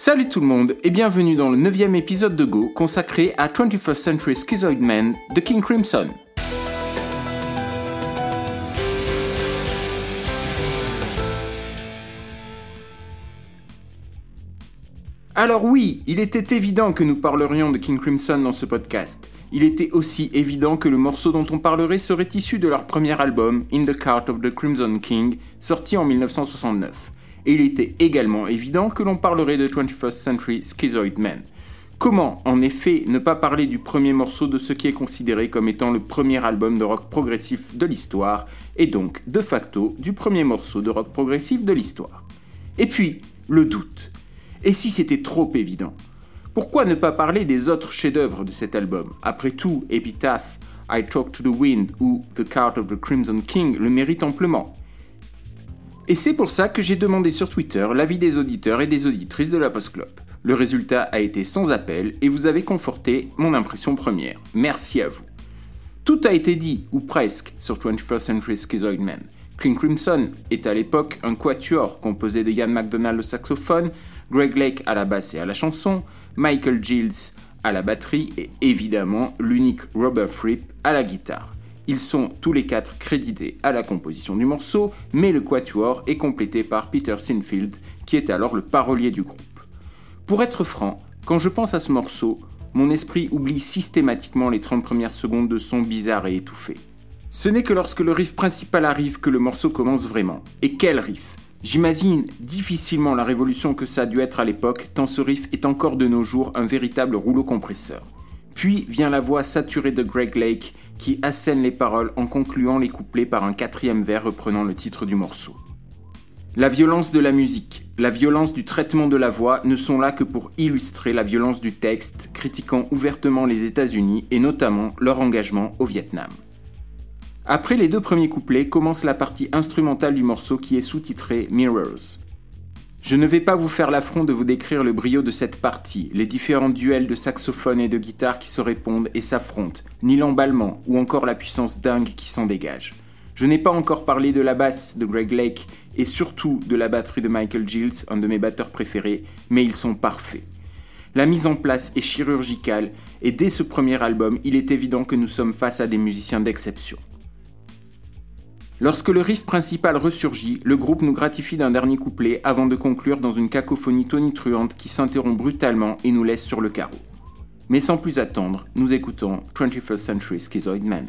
Salut tout le monde et bienvenue dans le 9 épisode de Go consacré à 21st Century Schizoid Man de King Crimson. Alors oui, il était évident que nous parlerions de King Crimson dans ce podcast. Il était aussi évident que le morceau dont on parlerait serait issu de leur premier album, In the Cart of the Crimson King, sorti en 1969 et il était également évident que l'on parlerait de 21st Century Schizoid Man. Comment, en effet, ne pas parler du premier morceau de ce qui est considéré comme étant le premier album de rock progressif de l'histoire, et donc, de facto, du premier morceau de rock progressif de l'histoire? Et puis, le doute. Et si c'était trop évident? Pourquoi ne pas parler des autres chefs-d'œuvre de cet album? Après tout, Epitaph, I Talk to the Wind ou The Cart of the Crimson King le méritent amplement. Et c'est pour ça que j'ai demandé sur Twitter l'avis des auditeurs et des auditrices de la Post Club. Le résultat a été sans appel et vous avez conforté mon impression première. Merci à vous. Tout a été dit, ou presque, sur 21st Century Schizoid Man. King Crimson est à l'époque un quatuor composé de Ian McDonald au saxophone, Greg Lake à la basse et à la chanson, Michael Gilles à la batterie et évidemment l'unique Robert Fripp à la guitare. Ils sont tous les quatre crédités à la composition du morceau, mais le quatuor est complété par Peter Sinfield, qui est alors le parolier du groupe. Pour être franc, quand je pense à ce morceau, mon esprit oublie systématiquement les 30 premières secondes de son bizarre et étouffé. Ce n'est que lorsque le riff principal arrive que le morceau commence vraiment. Et quel riff J'imagine difficilement la révolution que ça a dû être à l'époque, tant ce riff est encore de nos jours un véritable rouleau compresseur. Puis vient la voix saturée de Greg Lake qui assène les paroles en concluant les couplets par un quatrième vers reprenant le titre du morceau. La violence de la musique, la violence du traitement de la voix ne sont là que pour illustrer la violence du texte, critiquant ouvertement les États-Unis et notamment leur engagement au Vietnam. Après les deux premiers couplets commence la partie instrumentale du morceau qui est sous-titrée Mirrors. Je ne vais pas vous faire l'affront de vous décrire le brio de cette partie, les différents duels de saxophone et de guitare qui se répondent et s'affrontent, ni l'emballement ou encore la puissance dingue qui s'en dégage. Je n'ai pas encore parlé de la basse de Greg Lake et surtout de la batterie de Michael Gilles, un de mes batteurs préférés, mais ils sont parfaits. La mise en place est chirurgicale et dès ce premier album, il est évident que nous sommes face à des musiciens d'exception. Lorsque le riff principal ressurgit, le groupe nous gratifie d'un dernier couplet avant de conclure dans une cacophonie tonitruante qui s'interrompt brutalement et nous laisse sur le carreau. Mais sans plus attendre, nous écoutons 21st Century Schizoid Man.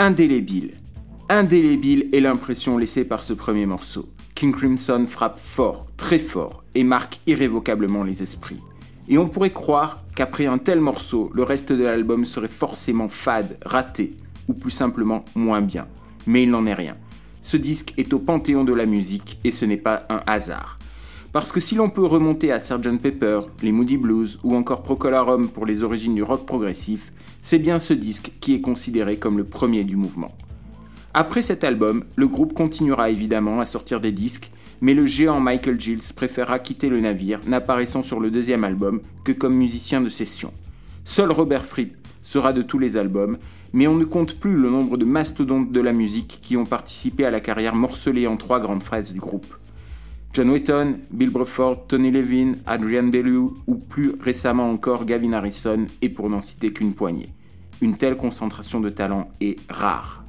Indélébile. Indélébile est l'impression laissée par ce premier morceau. King Crimson frappe fort, très fort, et marque irrévocablement les esprits. Et on pourrait croire qu'après un tel morceau, le reste de l'album serait forcément fade, raté, ou plus simplement moins bien. Mais il n'en est rien. Ce disque est au panthéon de la musique, et ce n'est pas un hasard. Parce que si l'on peut remonter à Sgt Pepper, les Moody Blues ou encore Procolarum pour les origines du rock progressif, c'est bien ce disque qui est considéré comme le premier du mouvement. Après cet album, le groupe continuera évidemment à sortir des disques, mais le géant Michael Gilles préférera quitter le navire, n'apparaissant sur le deuxième album que comme musicien de session. Seul Robert Fripp sera de tous les albums, mais on ne compte plus le nombre de mastodontes de la musique qui ont participé à la carrière morcelée en trois grandes phrases du groupe. John Wetton, Bill Bruford, Tony Levin, Adrian Bellew ou plus récemment encore Gavin Harrison, et pour n'en citer qu'une poignée. Une telle concentration de talent est rare.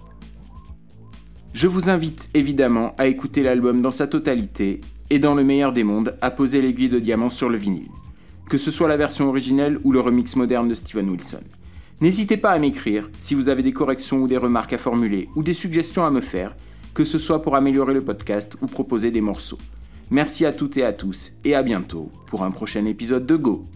Je vous invite évidemment à écouter l'album dans sa totalité et dans le meilleur des mondes à poser l'aiguille de diamant sur le vinyle, que ce soit la version originelle ou le remix moderne de Steven Wilson. N'hésitez pas à m'écrire si vous avez des corrections ou des remarques à formuler ou des suggestions à me faire, que ce soit pour améliorer le podcast ou proposer des morceaux. Merci à toutes et à tous et à bientôt pour un prochain épisode de Go.